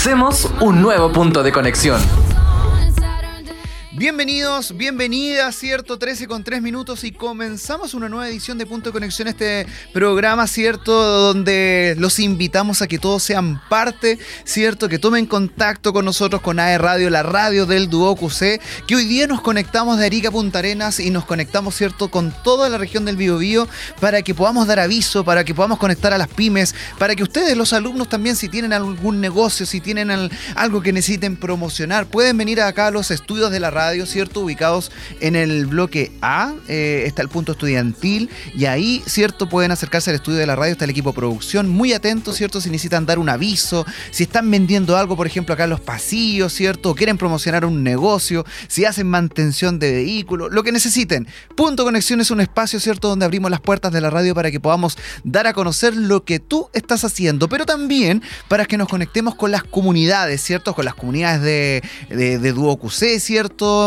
Hacemos un nuevo punto de conexión. Bienvenidos, bienvenidas, ¿cierto? 13 con 3 minutos y comenzamos una nueva edición de Punto de Conexión, este programa, ¿cierto? Donde los invitamos a que todos sean parte, ¿cierto? Que tomen contacto con nosotros, con AE Radio, la radio del Duo QC, que hoy día nos conectamos de Arica a Punta Arenas y nos conectamos, ¿cierto? Con toda la región del Biobío para que podamos dar aviso, para que podamos conectar a las pymes, para que ustedes, los alumnos también, si tienen algún negocio, si tienen algo que necesiten promocionar, pueden venir acá a los estudios de la radio ¿cierto? Ubicados en el bloque A, eh, está el punto estudiantil y ahí, ¿cierto? Pueden acercarse al estudio de la radio, está el equipo producción, muy atentos, ¿cierto? Si necesitan dar un aviso, si están vendiendo algo, por ejemplo, acá en los pasillos, ¿cierto? O quieren promocionar un negocio, si hacen mantención de vehículos, lo que necesiten. Punto Conexión es un espacio, ¿cierto? Donde abrimos las puertas de la radio para que podamos dar a conocer lo que tú estás haciendo, pero también para que nos conectemos con las comunidades, ¿cierto? Con las comunidades de, de, de QC,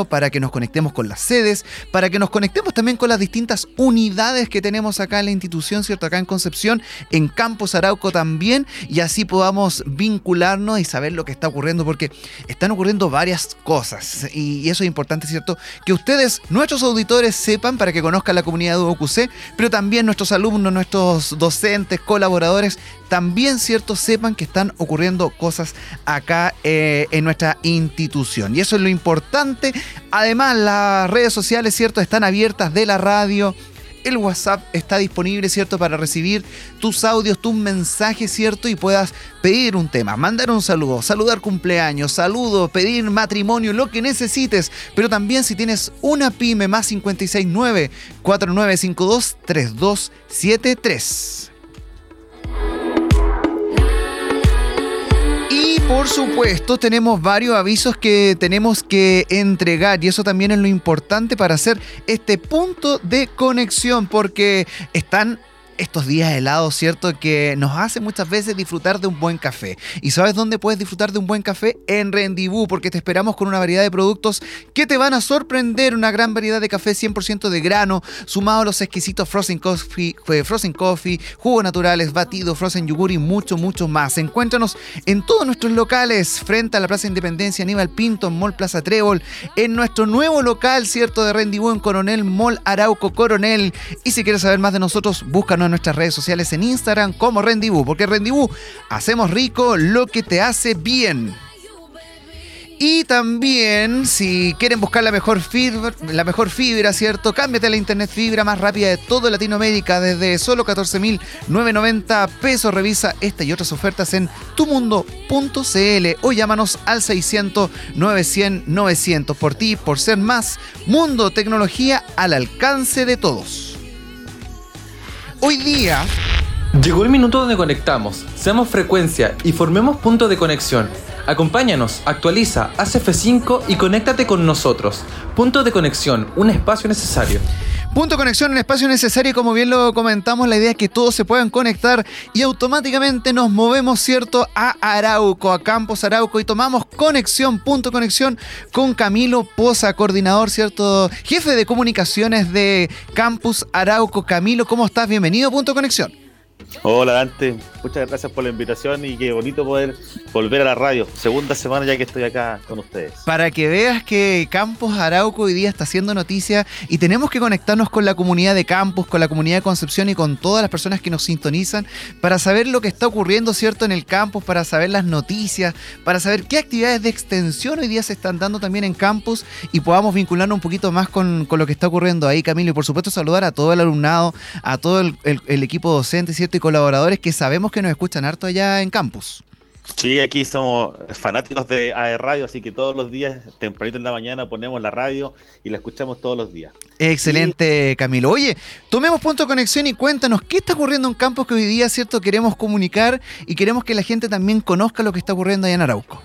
para que nos conectemos con las sedes, para que nos conectemos también con las distintas unidades que tenemos acá en la institución, ¿cierto? Acá en Concepción, en Campos Arauco también, y así podamos vincularnos y saber lo que está ocurriendo, porque están ocurriendo varias cosas, y eso es importante, ¿cierto? Que ustedes, nuestros auditores, sepan para que conozcan la comunidad de UQC, pero también nuestros alumnos, nuestros docentes, colaboradores, también, ¿cierto?, sepan que están ocurriendo cosas acá eh, en nuestra institución. Y eso es lo importante. Además, las redes sociales, ¿cierto?, están abiertas de la radio. El WhatsApp está disponible, ¿cierto? Para recibir tus audios, tus mensajes, ¿cierto? Y puedas pedir un tema, mandar un saludo, saludar cumpleaños, saludo, pedir matrimonio, lo que necesites. Pero también si tienes una pyme más 569 4952 3273. Por supuesto, tenemos varios avisos que tenemos que entregar y eso también es lo importante para hacer este punto de conexión porque están estos días helados, ¿cierto? Que nos hace muchas veces disfrutar de un buen café. ¿Y sabes dónde puedes disfrutar de un buen café? En Rendibú, porque te esperamos con una variedad de productos que te van a sorprender. Una gran variedad de café 100% de grano, sumado a los exquisitos frozen coffee, eh, frozen coffee, jugos naturales, batido, frozen yogur y mucho, mucho más. Encuéntranos en todos nuestros locales, frente a la Plaza Independencia, Aníbal Pinto, en Mall Plaza Trébol, en nuestro nuevo local, ¿cierto? De Rendibú en Coronel, Mall Arauco Coronel. Y si quieres saber más de nosotros, búscanos en nuestras redes sociales en Instagram como Rendibú, porque Rendibú hacemos rico lo que te hace bien. Y también, si quieren buscar la mejor fibra, la mejor fibra, ¿cierto? Cámbiate a la internet fibra más rápida de toda Latinoamérica desde solo 14.990 pesos. Revisa esta y otras ofertas en tumundo.cl o llámanos al 600 900 900 por ti, por ser más mundo tecnología al alcance de todos. Hoy día... Llegó el minuto donde conectamos, seamos frecuencia y formemos punto de conexión. Acompáñanos, actualiza, haz F5 y conéctate con nosotros. Punto de conexión, un espacio necesario. Punto conexión, un espacio necesario como bien lo comentamos, la idea es que todos se puedan conectar y automáticamente nos movemos, ¿cierto?, a Arauco, a Campos Arauco y tomamos conexión, punto conexión con Camilo Poza, coordinador, ¿cierto?, jefe de comunicaciones de Campus Arauco. Camilo, ¿cómo estás? Bienvenido Punto Conexión. Hola Dante, muchas gracias por la invitación y qué bonito poder volver a la radio. Segunda semana ya que estoy acá con ustedes. Para que veas que Campos Arauco hoy día está haciendo noticia y tenemos que conectarnos con la comunidad de Campos, con la comunidad de Concepción y con todas las personas que nos sintonizan para saber lo que está ocurriendo, ¿cierto?, en el campus, para saber las noticias, para saber qué actividades de extensión hoy día se están dando también en campus y podamos vincularnos un poquito más con, lo que está ocurriendo ahí, Camilo. Y por supuesto saludar a todo el alumnado, a todo el, el equipo docente, ¿cierto? Y colaboradores que sabemos que nos escuchan harto allá en campus. Sí, aquí somos fanáticos de AE Radio, así que todos los días, tempranito en la mañana, ponemos la radio y la escuchamos todos los días. Excelente, Camilo. Oye, tomemos punto de conexión y cuéntanos qué está ocurriendo en campus que hoy día, ¿cierto? Queremos comunicar y queremos que la gente también conozca lo que está ocurriendo allá en Arauco.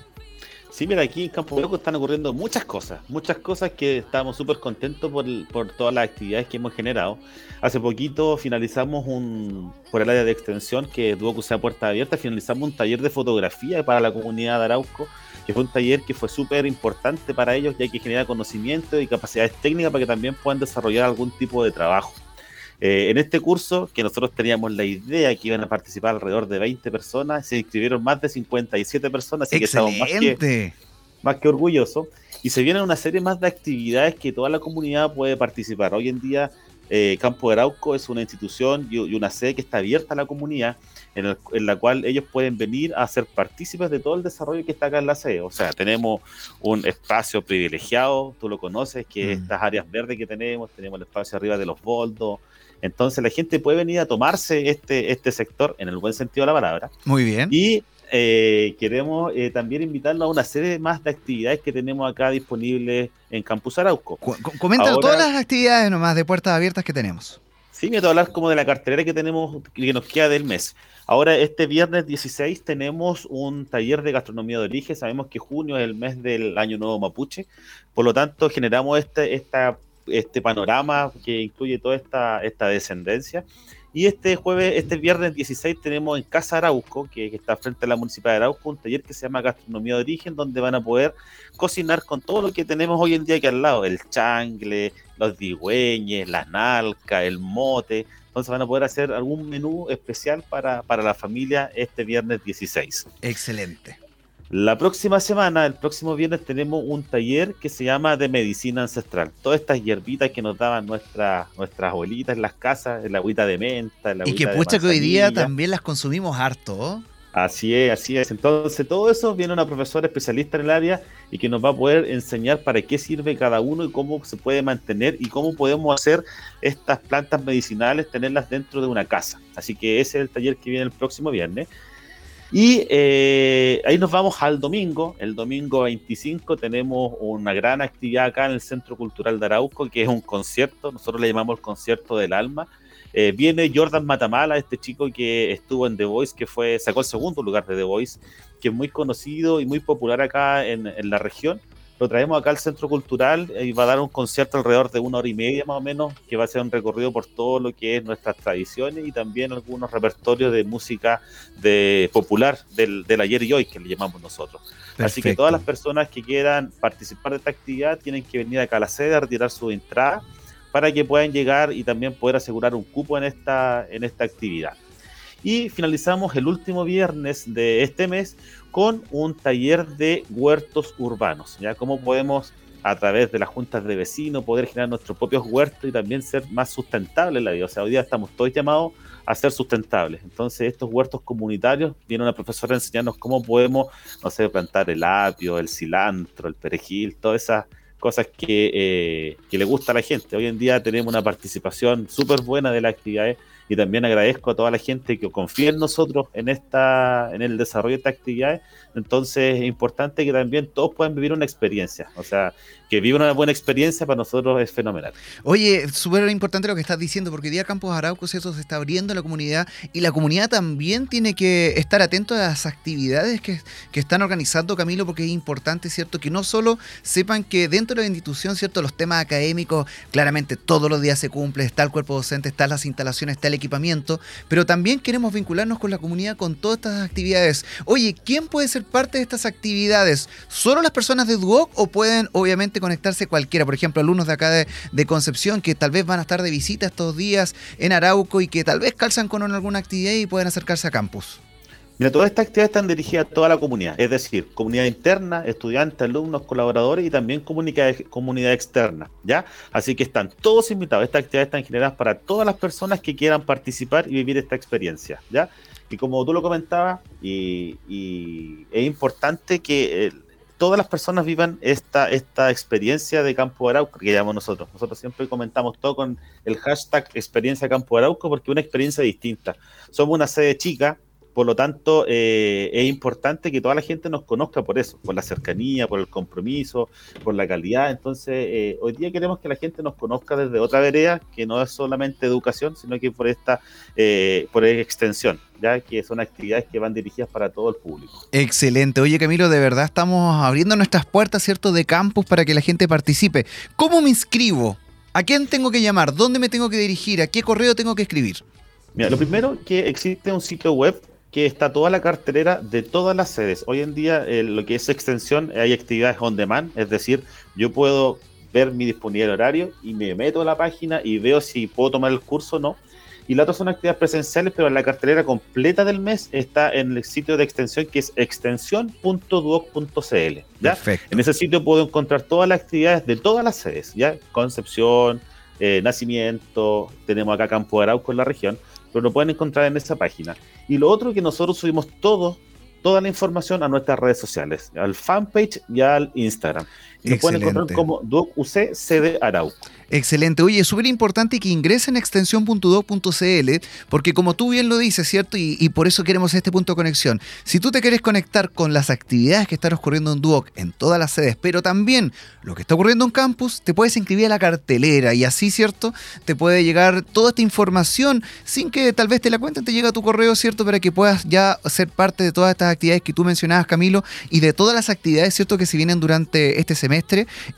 Sí, mira, aquí en Campo Loco están ocurriendo muchas cosas, muchas cosas que estamos súper contentos por, por, todas las actividades que hemos generado. Hace poquito finalizamos un, por el área de extensión, que tuvo que sea puerta abierta, finalizamos un taller de fotografía para la comunidad de Arauco, que fue un taller que fue súper importante para ellos, ya que genera conocimiento y capacidades técnicas para que también puedan desarrollar algún tipo de trabajo. Eh, en este curso, que nosotros teníamos la idea que iban a participar alrededor de 20 personas, se inscribieron más de 57 personas, así que estamos más que, más que orgullosos. Y se vienen una serie más de actividades que toda la comunidad puede participar. Hoy en día, eh, Campo de Arauco es una institución y, una sede que está abierta a la comunidad, en, la cual ellos pueden venir a ser partícipes de todo el desarrollo que está acá en la sede. O sea, tenemos un espacio privilegiado, tú lo conoces, que mm. estas áreas verdes que tenemos, tenemos el espacio arriba de los boldos, entonces la gente puede venir a tomarse este, este sector en el buen sentido de la palabra. Muy bien. Y eh, queremos eh, también invitarlo a una serie más de actividades que tenemos acá disponibles en Campus Arauco. comenta todas las actividades nomás de puertas abiertas que tenemos. Sí, me voy a hablar como de la cartelera que tenemos, que nos queda del mes. Ahora, este viernes 16 tenemos un taller de gastronomía de origen. Sabemos que junio es el mes del Año Nuevo Mapuche. Por lo tanto, generamos este, esta este panorama que incluye toda esta, esta descendencia. Y este jueves, este viernes 16, tenemos en Casa Arauco, que, está frente a la Municipalidad de Arauco, un taller que se llama Gastronomía de Origen, donde van a poder cocinar con todo lo que tenemos hoy en día aquí al lado: el changle, los digüeñes, la nalca, el mote. Entonces van a poder hacer algún menú especial para, para la familia este viernes 16. Excelente. La próxima semana, el próximo viernes, tenemos un taller que se llama de medicina ancestral. Todas estas hierbitas que nos daban nuestras nuestras abuelitas en las casas, el agüita de menta, Y que pucha que hoy día también las consumimos harto. Así es, así es. Entonces, todo eso viene una profesora especialista en el área y que nos va a poder enseñar para qué sirve cada uno y cómo se puede mantener y cómo podemos hacer estas plantas medicinales, tenerlas dentro de una casa. Así que ese es el taller que viene el próximo viernes. Y eh, ahí nos vamos al domingo. El domingo 25 tenemos una gran actividad acá en el Centro Cultural de Arauco, que es un concierto. Nosotros le llamamos el concierto del alma. Eh, viene Jordan Matamala, este chico que estuvo en The Voice, que fue, sacó el segundo lugar de The Voice, que es muy conocido y muy popular acá en, en la región lo traemos acá al Centro Cultural y va a dar un concierto alrededor de una hora y media más o menos, que va a ser un recorrido por todo lo que es nuestras tradiciones y también algunos repertorios de música de popular del, ayer y hoy, que le llamamos nosotros. Así que todas las personas que quieran participar de esta actividad tienen que venir acá a la sede a retirar su entrada para que puedan llegar y también poder asegurar un cupo en esta, en esta actividad. Y finalizamos el último viernes de este mes con un taller de huertos urbanos, ya cómo podemos a través de las juntas de vecinos poder generar nuestros propios huertos y también ser más sustentables en la vida. O sea, hoy día estamos todos llamados a ser sustentables. Entonces, estos huertos comunitarios, viene una profesora a enseñarnos cómo podemos, no sé, plantar el apio, el cilantro, el perejil, todas esas cosas que, eh, le gusta a la gente. Hoy en día tenemos una participación súper buena de las actividades y también agradezco a toda la gente que confía en nosotros en esta en el desarrollo de estas actividades. Entonces es importante que también todos puedan vivir una experiencia o sea que vivan una buena experiencia para nosotros es fenomenal. Oye súper importante lo que estás diciendo porque día Campos Araucos eso se está abriendo a la comunidad y la comunidad también tiene que estar atento a las actividades que, que están organizando Camilo porque es importante cierto que no solo sepan que dentro de la institución cierto los temas académicos claramente todos los días se cumple está el cuerpo docente está las instalaciones está el equipamiento, pero también queremos vincularnos con la comunidad con todas estas actividades. Oye, ¿quién puede ser parte de estas actividades? ¿Solo las personas de Duoc o pueden obviamente conectarse cualquiera? Por ejemplo, alumnos de acá de, Concepción que tal vez van a estar de visita estos días en Arauco y que tal vez calzan con alguna actividad y pueden acercarse a campus. Mira, todas estas actividades están dirigidas a toda la comunidad, es decir, comunidad interna, estudiantes, alumnos, colaboradores y también comunidad, comunidad externa, ¿ya? Así que están todos invitados. Estas actividades están generadas para todas las personas que quieran participar y vivir esta experiencia, ¿ya? Y como tú lo comentabas, y, es importante que eh, todas las personas vivan esta, esta experiencia de Campo Arauco, que llamamos nosotros. Nosotros siempre comentamos todo con el hashtag experiencia Campo Arauco porque es una experiencia distinta. Somos una sede chica, por lo tanto, eh, es importante que toda la gente nos conozca por eso, por la cercanía, por el compromiso, por la calidad. Entonces, eh, hoy día queremos que la gente nos conozca desde otra vereda, que no es solamente educación, sino que por esta eh, por extensión, ya que son actividades que van dirigidas para todo el público. Excelente. Oye, Camilo, de verdad estamos abriendo nuestras puertas, ¿cierto?, de campus para que la gente participe. ¿Cómo me inscribo? ¿A quién tengo que llamar? ¿Dónde me tengo que dirigir? ¿A qué correo tengo que escribir? Mira, lo primero que existe un sitio web que está toda la cartelera de todas las sedes. Hoy en día, eh, lo que es extensión, hay actividades on demand, es decir, yo puedo ver mi disponibilidad de horario y me meto a la página y veo si puedo tomar el curso o no. Y la otra son actividades presenciales, pero la cartelera completa del mes está en el sitio de extensión que es extensión.duoc.cl. En ese sitio puedo encontrar todas las actividades de todas las sedes, ¿ya? Concepción, eh, Nacimiento, tenemos acá Campo de Arauco en la región, pero lo pueden encontrar en esa página. Y lo otro que nosotros subimos todo, toda la información a nuestras redes sociales, al fanpage y al Instagram. Y lo pueden encontrar como DuocUC CD Arauco. Excelente. Oye, es súper importante que ingresen a extensión.doc.cl porque como tú bien lo dices, ¿cierto? Y, por eso queremos este punto de conexión. Si tú te quieres conectar con las actividades que están ocurriendo en Duoc en todas las sedes, pero también lo que está ocurriendo en campus, te puedes inscribir a la cartelera y así, ¿cierto? Te puede llegar toda esta información sin que tal vez te la cuenten, te llega a tu correo, ¿cierto? Para que puedas ya ser parte de todas estas actividades que tú mencionabas, Camilo, y de todas las actividades, ¿cierto? Que se vienen durante este semestre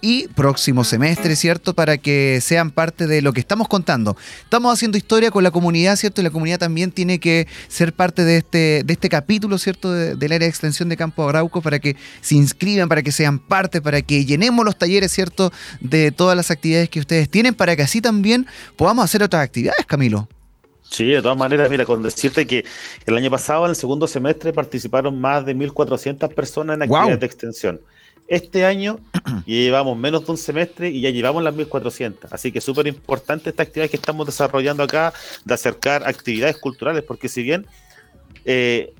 y próximo semestre, ¿cierto? Para que sean parte de lo que estamos contando. Estamos haciendo historia con la comunidad, ¿cierto? Y la comunidad también tiene que ser parte de este, de este capítulo, ¿cierto? del área de extensión de Campo Agrauco para que se inscriban, para que sean parte, para que llenemos los talleres, ¿cierto? De todas las actividades que ustedes tienen, para que así también podamos hacer otras actividades, Camilo. Sí, de todas maneras, mira, con decirte que el año pasado, en el segundo semestre, participaron más de 1.400 personas en actividades de extensión. Este año ya llevamos menos de un semestre y ya llevamos las 1400. Así que súper importante esta actividad que estamos desarrollando acá de acercar actividades culturales, porque si bien eh,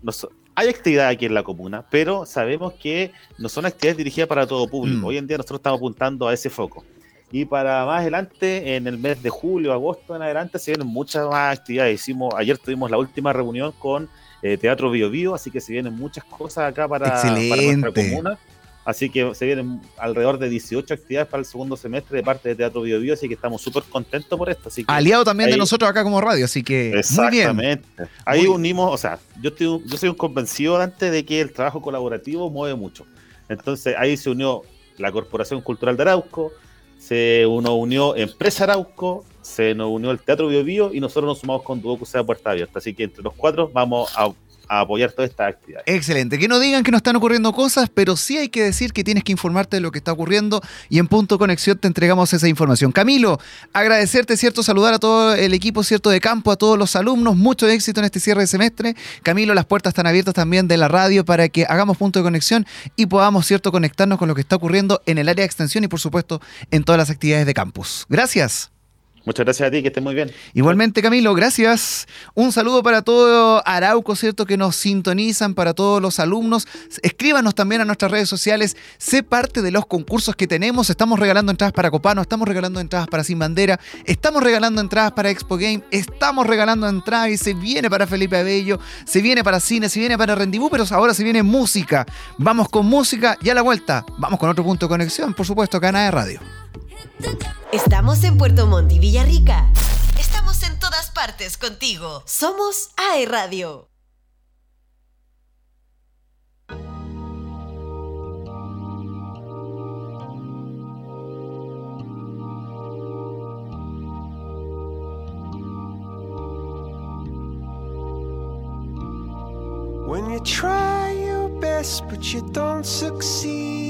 hay actividad aquí en la comuna, pero sabemos que no son actividades dirigidas para todo público. Mm. Hoy en día nosotros estamos apuntando a ese foco. Y para más adelante, en el mes de julio, agosto en adelante, se vienen muchas más actividades. Hicimos, ayer tuvimos la última reunión con eh, Teatro Bio Bio, así que se vienen muchas cosas acá para, para nuestra comuna. Así que se vienen alrededor de 18 actividades para el segundo semestre de parte de Teatro Bio, Bio así que estamos súper contentos por esto. Así Aliado también de nosotros acá como radio, así que exactamente. Ahí unimos, o sea, yo, estoy, yo soy un convencido antes de que el trabajo colaborativo mueve mucho. Entonces ahí se unió la Corporación Cultural de Arauco, se uno unió Empresa Arauco, se nos unió el Teatro Bio, Bio y nosotros nos sumamos con Duoco sea Puerta Abierta. Así que entre los cuatro vamos a a apoyar toda esta actividad. Excelente. Que no digan que no están ocurriendo cosas, pero sí hay que decir que tienes que informarte de lo que está ocurriendo y en Punto Conexión te entregamos esa información. Camilo, agradecerte, ¿cierto? Saludar a todo el equipo, ¿cierto? De campo, a todos los alumnos. Mucho éxito en este cierre de semestre. Camilo, las puertas están abiertas también de la radio para que hagamos Punto de Conexión y podamos, ¿cierto? Conectarnos con lo que está ocurriendo en el área de extensión y, por supuesto, en todas las actividades de campus. Gracias. Muchas gracias a ti, que estés muy bien. Igualmente, Camilo, gracias. Un saludo para todo Arauco, ¿cierto? Que nos sintonizan, para todos los alumnos. Escríbanos también a nuestras redes sociales. Sé parte de los concursos que tenemos. Estamos regalando entradas para Copano, estamos regalando entradas para Sin Bandera, estamos regalando entradas para Expo Game, estamos regalando entradas y se viene para Felipe Abello, se viene para cine, se viene para Rendibú, pero ahora se viene música. Vamos con música y a la vuelta, vamos con otro punto de conexión, por supuesto, acá de Radio. Estamos en Puerto Montt y Villarrica. Estamos en todas partes contigo. Somos AE Radio. When you try your best but you don't succeed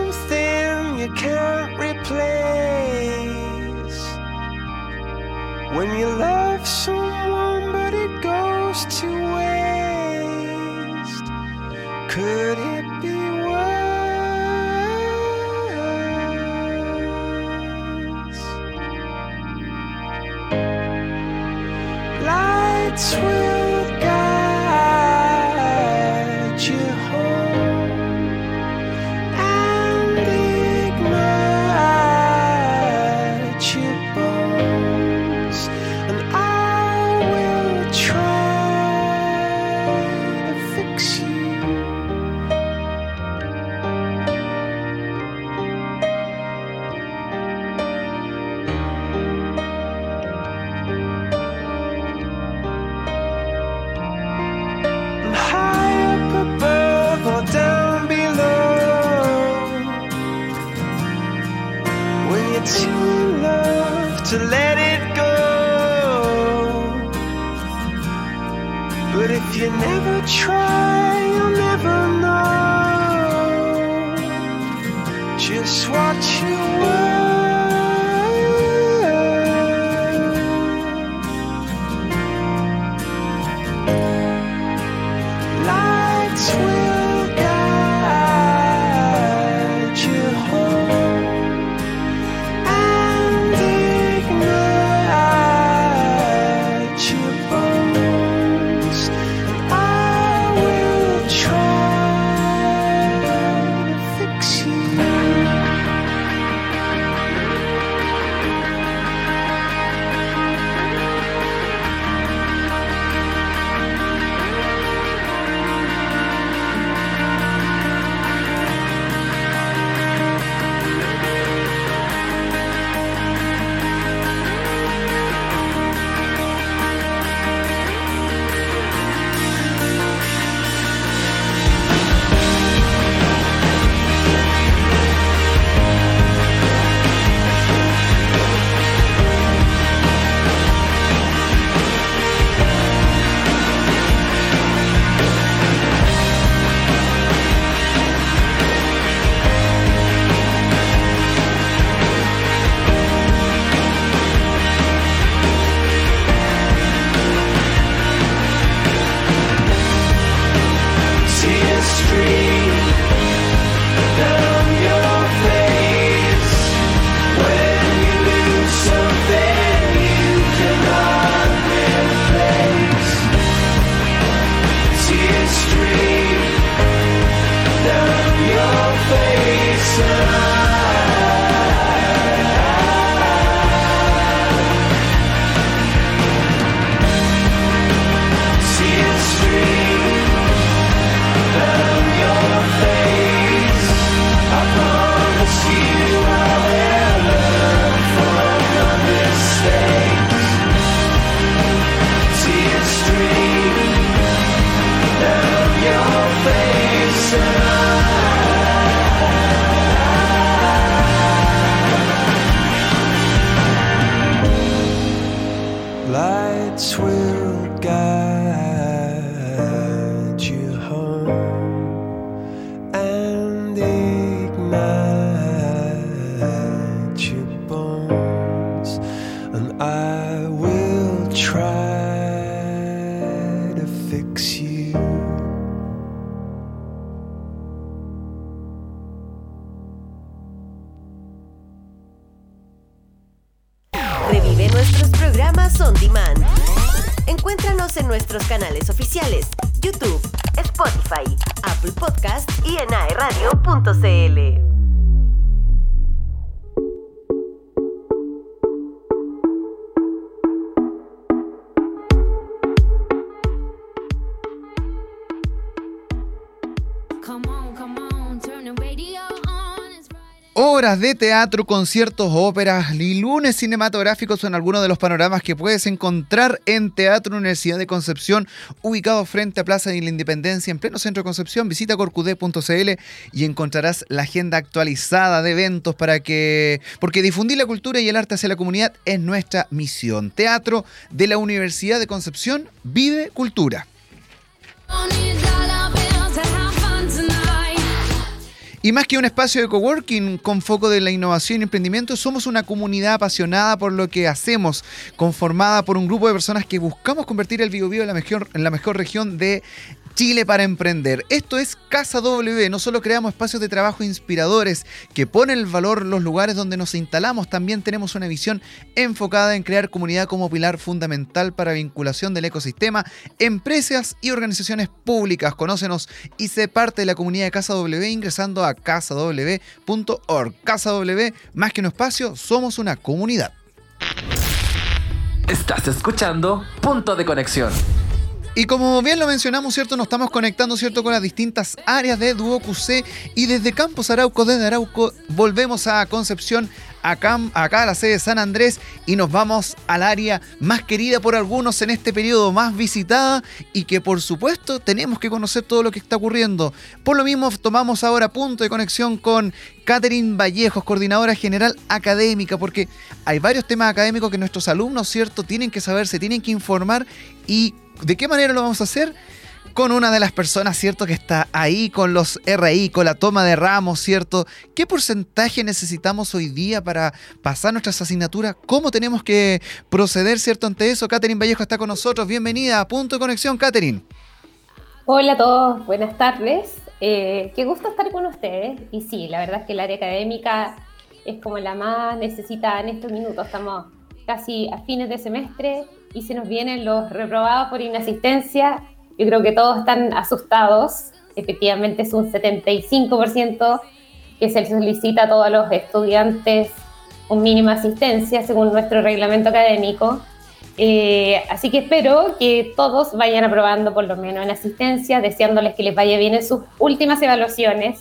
can't replace. When you love De teatro, conciertos, óperas y lunes cinematográficos son algunos de los panoramas que puedes encontrar en Teatro Universidad de Concepción, ubicado frente a Plaza de la Independencia en pleno centro de Concepción. Visita corcudé.cl y encontrarás la agenda actualizada de eventos para que. Porque difundir la cultura y el arte hacia la comunidad es nuestra misión. Teatro de la Universidad de Concepción vive cultura. Y más que un espacio de coworking con foco de la innovación y emprendimiento, somos una comunidad apasionada por lo que hacemos, conformada por un grupo de personas que buscamos convertir el Biobío en la mejor, en la mejor región de Chile para emprender. Esto es Casa W. No solo creamos espacios de trabajo inspiradores que ponen el valor los lugares donde nos instalamos, también tenemos una visión enfocada en crear comunidad como pilar fundamental para vinculación del ecosistema, empresas y organizaciones públicas. Conócenos y sé parte de la comunidad de Casa W ingresando a casaw.org. Casa W, más que un espacio, somos una comunidad. Estás escuchando Punto de Conexión. Y como bien lo mencionamos, ¿cierto? Nos estamos conectando, ¿cierto? Con las distintas áreas de QC y desde Campos Arauco, desde Arauco, volvemos a Concepción acá, acá a la sede de San Andrés y nos vamos al área más querida por algunos en este periodo, más visitada y que por supuesto tenemos que conocer todo lo que está ocurriendo. Por lo mismo tomamos ahora punto de conexión con Catherine Vallejos, coordinadora general académica, porque hay varios temas académicos que nuestros alumnos, ¿cierto?, tienen que saber, se tienen que informar y ¿de qué manera lo vamos a hacer? con una de las personas, ¿cierto? Que está ahí con los RI, con la toma de ramos, ¿cierto? ¿Qué porcentaje necesitamos hoy día para pasar nuestras asignaturas? ¿Cómo tenemos que proceder, ¿cierto? Ante eso, Catherine Vallejo está con nosotros. Bienvenida a Punto de Conexión, Catherine. Hola a todos, buenas tardes. Eh, qué gusto estar con ustedes. Y sí, la verdad es que el área académica es como la más necesitada en estos minutos. Estamos casi a fines de semestre y se nos vienen los reprobados por inasistencia yo creo que todos están asustados. Efectivamente es un 75% que se solicita a todos los estudiantes un mínima asistencia según nuestro reglamento académico. Eh, así que espero que todos vayan aprobando por lo menos en asistencia, deseándoles que les vaya bien en sus últimas evaluaciones.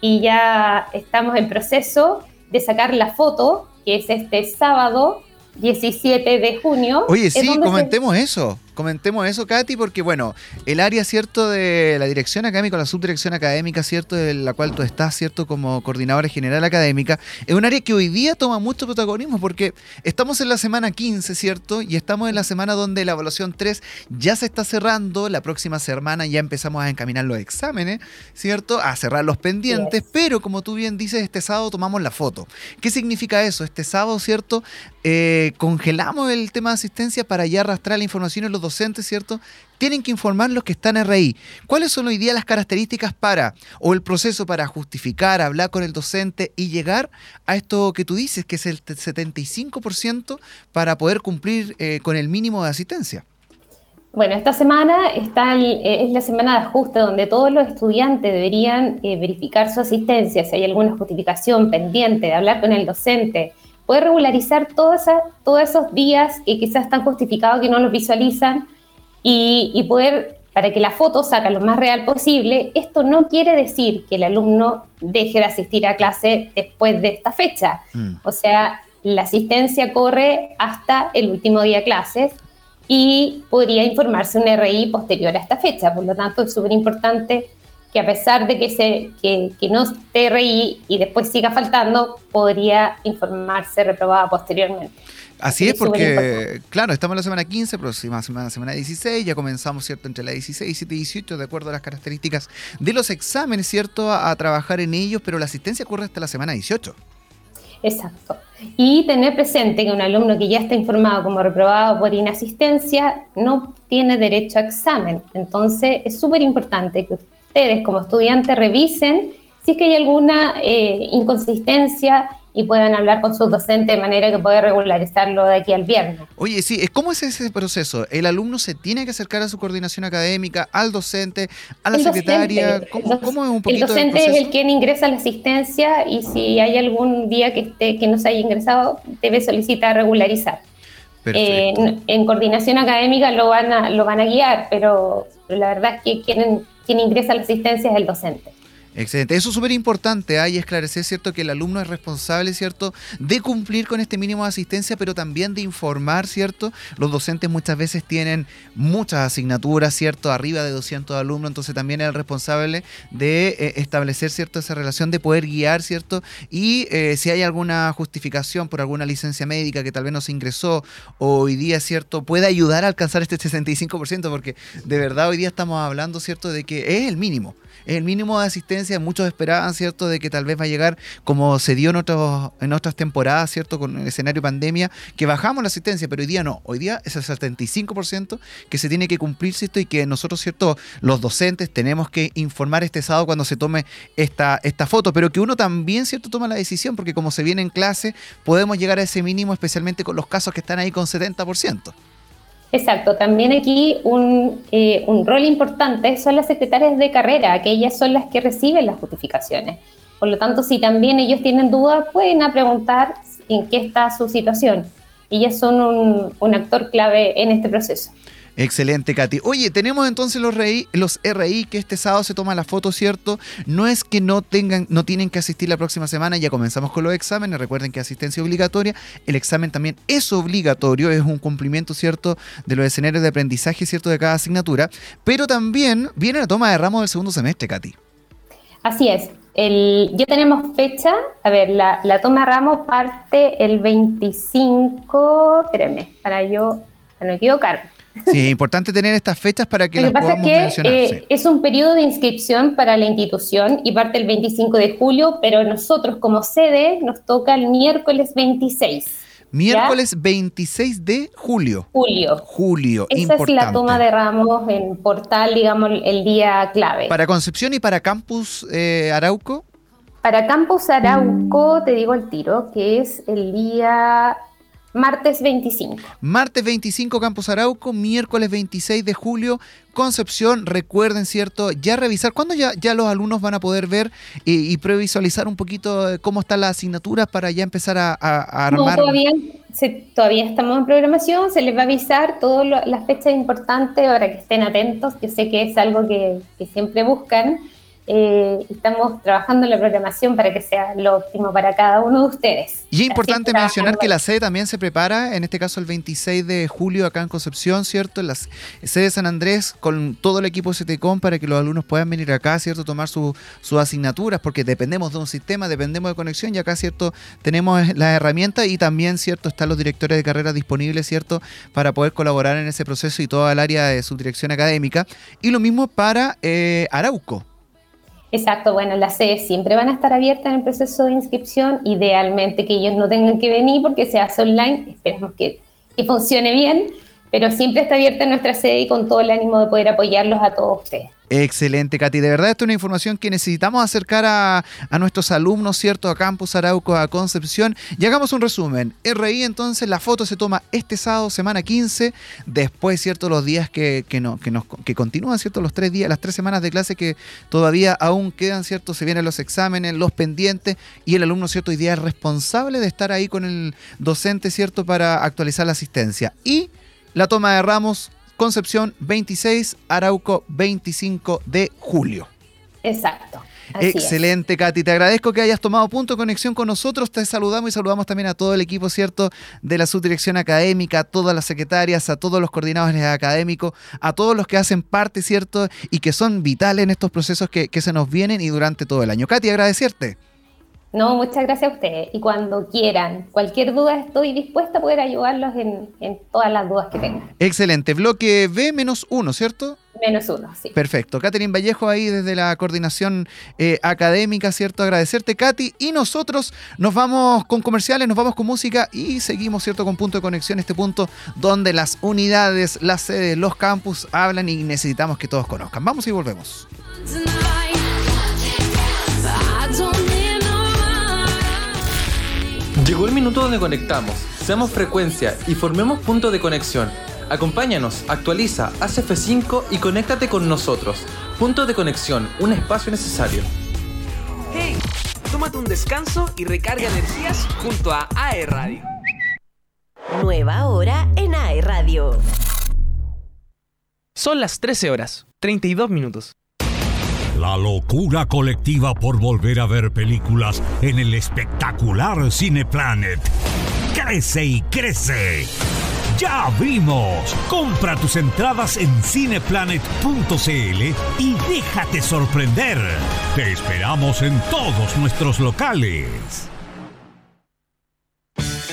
Y ya estamos en proceso de sacar la foto, que es este sábado 17 de junio. Oye, sí, comentemos eso. Comentemos eso, Katy, porque bueno, el área, ¿cierto?, de la dirección académica, la subdirección académica, ¿cierto?, de la cual tú estás, ¿cierto?, como coordinadora general académica, es un área que hoy día toma mucho protagonismo porque estamos en la semana 15, ¿cierto?, y estamos en la semana donde la evaluación 3 ya se está cerrando, la próxima semana ya empezamos a encaminar los exámenes, ¿cierto?, a cerrar los pendientes, pero como tú bien dices, este sábado tomamos la foto. ¿Qué significa eso? Este sábado, ¿cierto?, eh, congelamos el tema de asistencia para ya arrastrar la información en los docentes, ¿cierto? Tienen que informar los que están en RI. ¿Cuáles son hoy día las características para, o el proceso para justificar, hablar con el docente y llegar a esto que tú dices, que es el 75% para poder cumplir eh, con el mínimo de asistencia? Bueno, esta semana está eh, es la semana de ajuste donde todos los estudiantes deberían eh, verificar su asistencia, si hay alguna justificación pendiente de hablar con el docente, poder regularizar todos esos días que quizás están justificados que no los visualizan y, poder, para que la foto salga lo más real posible, esto no quiere decir que el alumno deje de asistir a clase después de esta fecha. Mm. O sea, la asistencia corre hasta el último día de clases y podría informarse un RI posterior a esta fecha. Por lo tanto, es súper importante que a pesar de que, se, que, que no esté RI y después siga faltando, podría informarse reprobada posteriormente. Así es, porque, claro, estamos en la semana 15, próxima semana, semana 16, ya comenzamos, ¿cierto?, entre la 16 y 18, de acuerdo a las características de los exámenes, ¿cierto?, a, trabajar en ellos, pero la asistencia ocurre hasta la semana 18. Exacto. Y tener presente que un alumno que ya está informado como reprobado por inasistencia no tiene derecho a examen. Entonces, es súper importante que ustedes como estudiantes revisen si es que hay alguna eh, inconsistencia y puedan hablar con sus docentes de manera que pueda regularizarlo de aquí al viernes. Oye, sí, ¿cómo es ese proceso? ¿El alumno se tiene que acercar a su coordinación académica, al docente, a la secretaria? ¿Cómo, es un poquito El docente es el quien ingresa a la asistencia y si hay algún día que, esté, que no se haya ingresado, debe solicitar regularizar. Eh, en, coordinación académica lo van a, lo van a guiar, pero, la verdad es que quien, quien ingresa a la asistencia es el docente. Excelente, eso es súper importante, hay ¿ah? esclarecer, ¿cierto?, que el alumno es responsable, ¿cierto?, de cumplir con este mínimo de asistencia, pero también de informar, ¿cierto? Los docentes muchas veces tienen muchas asignaturas, ¿cierto?, arriba de 200 alumnos, entonces también es el responsable de eh, establecer, ¿cierto?, esa relación, de poder guiar, ¿cierto? Y eh, si hay alguna justificación por alguna licencia médica que tal vez no se ingresó, hoy día, ¿cierto?, puede ayudar a alcanzar este 65%, porque de verdad hoy día estamos hablando, ¿cierto?, de que es el mínimo el mínimo de asistencia. Muchos esperaban, ¿cierto?, de que tal vez va a llegar como se dio en, otros, en otras temporadas, ¿cierto?, con el escenario pandemia, que bajamos la asistencia, pero hoy día no. Hoy día es el 75% que se tiene que cumplir, ¿cierto? Y que nosotros, ¿cierto?, los docentes tenemos que informar este sábado cuando se tome esta, esta foto, pero que uno también, ¿cierto?, toma la decisión, porque como se viene en clase, podemos llegar a ese mínimo, especialmente con los casos que están ahí con 70%. Exacto, también aquí un, eh, un, rol importante son las secretarias de carrera, que ellas son las que reciben las justificaciones. Por lo tanto, si también ellos tienen dudas, pueden preguntar en qué está su situación. Ellas son un, un actor clave en este proceso. Excelente, Katy. Oye, tenemos entonces los, RI, los RI que este sábado se toma la foto, ¿cierto? No es que no tengan, no tienen que asistir la próxima semana, ya comenzamos con los exámenes. Recuerden que asistencia obligatoria. El examen también es obligatorio, es un cumplimiento, ¿cierto? De los escenarios de aprendizaje, ¿cierto? De cada asignatura. Pero también viene la toma de ramos del segundo semestre, Katy. Así es. El, ya tenemos fecha. A ver, la, la toma de ramos parte el 25. Espérenme, para yo para no equivocarme. Sí, es importante tener estas fechas para que Lo que las pasa es podamos que mencionar. eh, sí. es un periodo de inscripción para la institución y parte el 25 de julio, pero nosotros como sede nos toca el miércoles 26 Miércoles 26 de julio. julio. Julio, Esa importante. es la toma de ramos en portal, digamos, el día clave. Para Concepción y para Campus eh, Arauco, Para Campus Arauco, te digo el tiro, que es el día martes 25. martes 25 Campus Arauco, miércoles 26 de julio Concepción. Recuerden, ¿cierto? Ya revisar, ¿cuándo ya, ya los alumnos van a poder ver y, y previsualizar un poquito eh, cómo están las asignaturas para ya empezar a, a- a No, armar? todavía, se- todavía estamos en programación, se les va a avisar todas las fechas importantes para que estén atentos. Yo sé que es algo que, que siempre buscan. Eh, estamos trabajando en la programación para que sea lo óptimo para cada uno de ustedes. Y es importante mencionar que la sede también se prepara, en este caso el 26 de julio acá en Concepción, ¿cierto? En la sede de San Andrés con todo el equipo de CETECOM para que los alumnos puedan venir acá, ¿cierto? Tomar su- sus asignaturas porque dependemos de un sistema, dependemos de conexión y acá, ¿cierto? Tenemos las herramientas y también, ¿cierto? Están los directores de carrera disponibles, ¿cierto? Para poder colaborar en ese proceso y toda el área de subdirección académica. Y lo mismo para eh, Arauco. Exacto, bueno, las sedes siempre van a estar abiertas en el proceso de inscripción, idealmente que ellos no tengan que venir porque se hace online, esperemos que, que funcione bien, pero siempre está abierta nuestra sede y con todo el ánimo de poder apoyarlos a todos ustedes. Excelente, Katy. De verdad, esta es una información que necesitamos acercar a, a nuestros alumnos, ¿cierto? A Campus Arauco, a Concepción. Y hagamos un resumen. RI, entonces, la foto se toma este sábado, semana 15. Después, ¿cierto? Los días que, que, no, que, nos, que continúan, ¿cierto? Los tres días, las tres semanas de clase que todavía aún quedan, ¿cierto? Se vienen los exámenes, los pendientes. Y el alumno, ¿cierto? Hoy día es responsable de estar ahí con el docente, ¿cierto? Para actualizar la asistencia. Y la toma de ramos Concepción 26, Arauco 25 de julio. Exacto. así es. Excelente, Katy. Te agradezco que hayas tomado punto de conexión con nosotros. Te saludamos y saludamos también a todo el equipo, ¿cierto? De la subdirección académica, a todas las secretarias, a todos los coordinadores académicos, a todos los que hacen parte, ¿cierto? Y que son vitales en estos procesos que, que se nos vienen y durante todo el año. Katy, agradecerte. No, muchas gracias a ustedes. Y cuando quieran, cualquier duda, estoy dispuesta a poder ayudarlos en, en todas las dudas que tengan. Excelente. Bloque B-1, ¿cierto? Menos uno, sí. Perfecto. Catherine Vallejo ahí desde la coordinación eh, académica, ¿cierto? Agradecerte, Katy. Y nosotros nos vamos con comerciales, nos vamos con música y seguimos, ¿cierto? Con punto de conexión, este punto donde las unidades, las sedes, los campus hablan y necesitamos que todos conozcan. Vamos y volvemos. Llegó el minuto donde conectamos, seamos frecuencia y formemos punto de conexión. Acompáñanos, actualiza, haz F5 y conéctate con nosotros. Punto de conexión, un espacio necesario. Hey, tómate un descanso y recarga energías junto a AE Radio. Nueva hora en AE Radio. Son las 13 horas, 32 minutos. La locura colectiva por volver a ver películas en el espectacular Cineplanet. Crece y crece. ¡Ya vimos! Compra tus entradas en cineplanet.cl y déjate sorprender. Te esperamos en todos nuestros locales.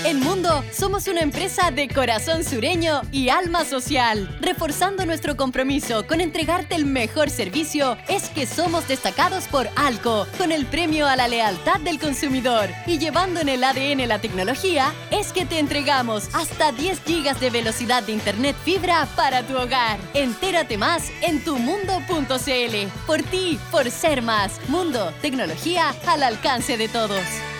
En Mundo somos una empresa de corazón sureño y alma social. Reforzando nuestro compromiso con entregarte el mejor servicio, es que somos destacados por Alco, con el premio a la lealtad del consumidor. Y llevando en el ADN la tecnología, es que te entregamos hasta 10 gigas de velocidad de internet fibra para tu hogar. Entérate más en tumundo.cl. Por ti, por ser más. Mundo, tecnología al alcance de todos.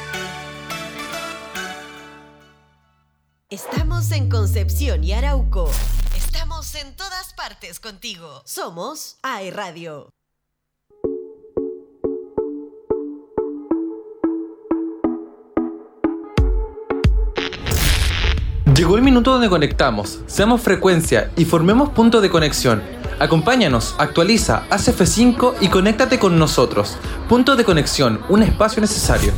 Estamos en Concepción y Arauco. Estamos en todas partes contigo. Somos AE Radio. Llegó el minuto donde conectamos, seamos frecuencia y formemos punto de conexión. Acompáñanos, actualiza, haz F5 y conéctate con nosotros. Punto de conexión, un espacio necesario.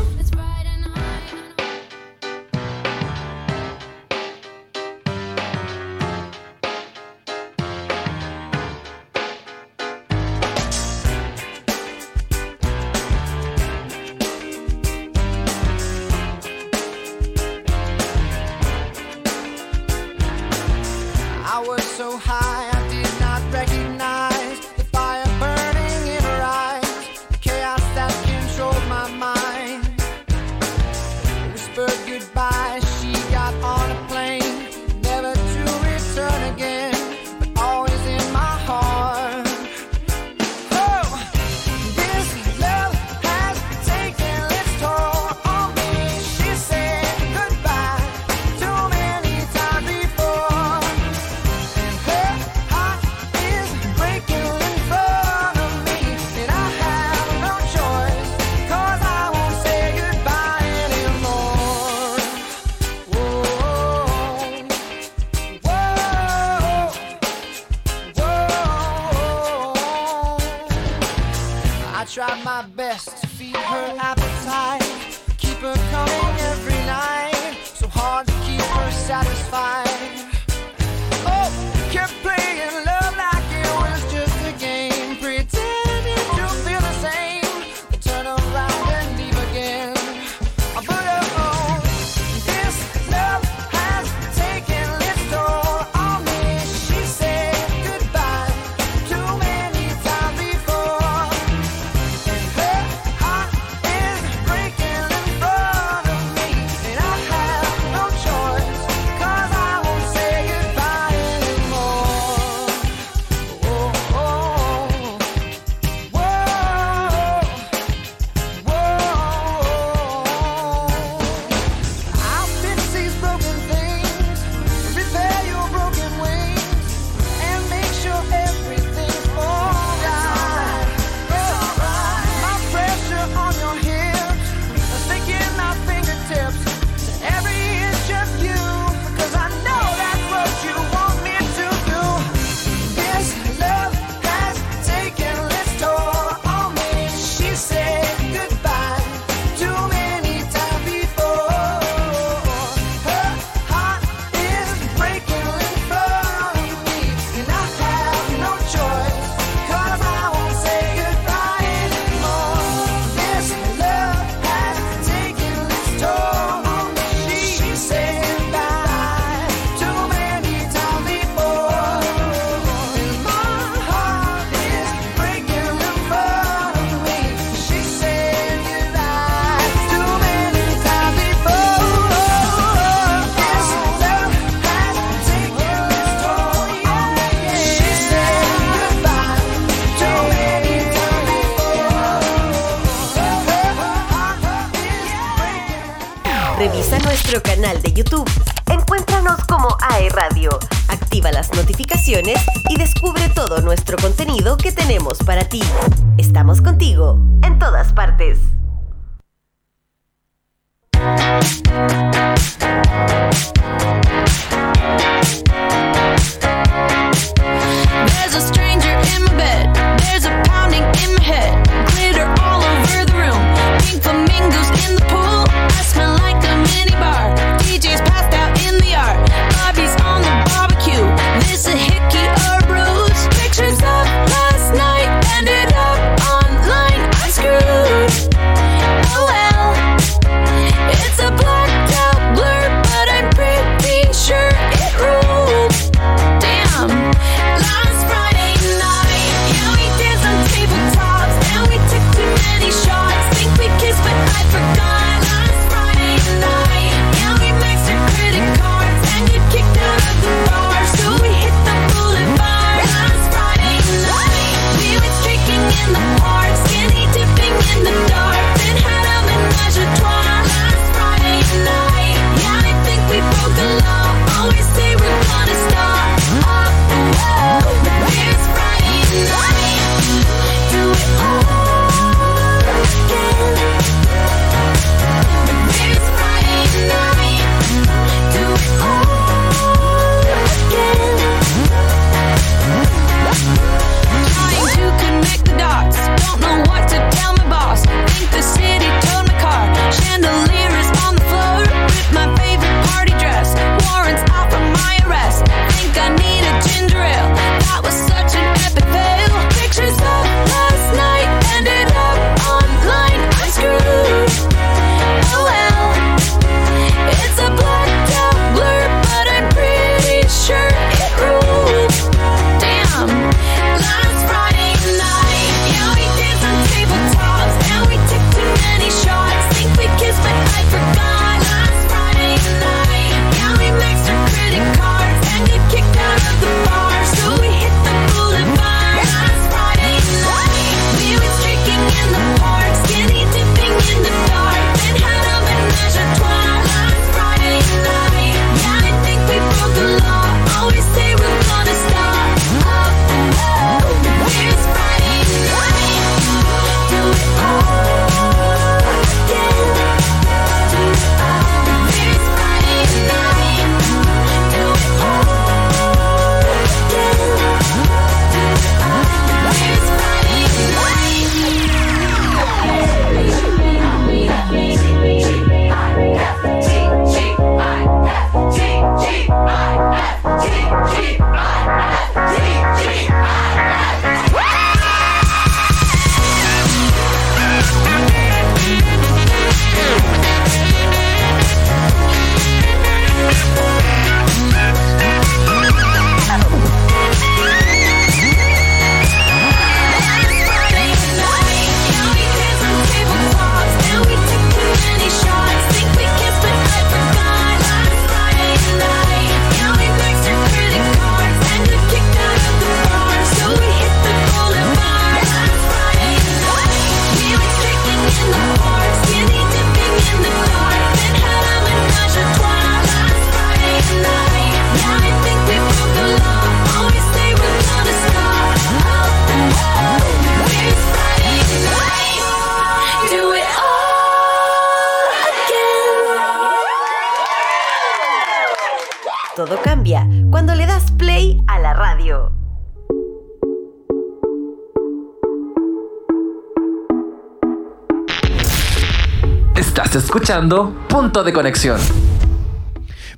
Estás escuchando Punto de Conexión.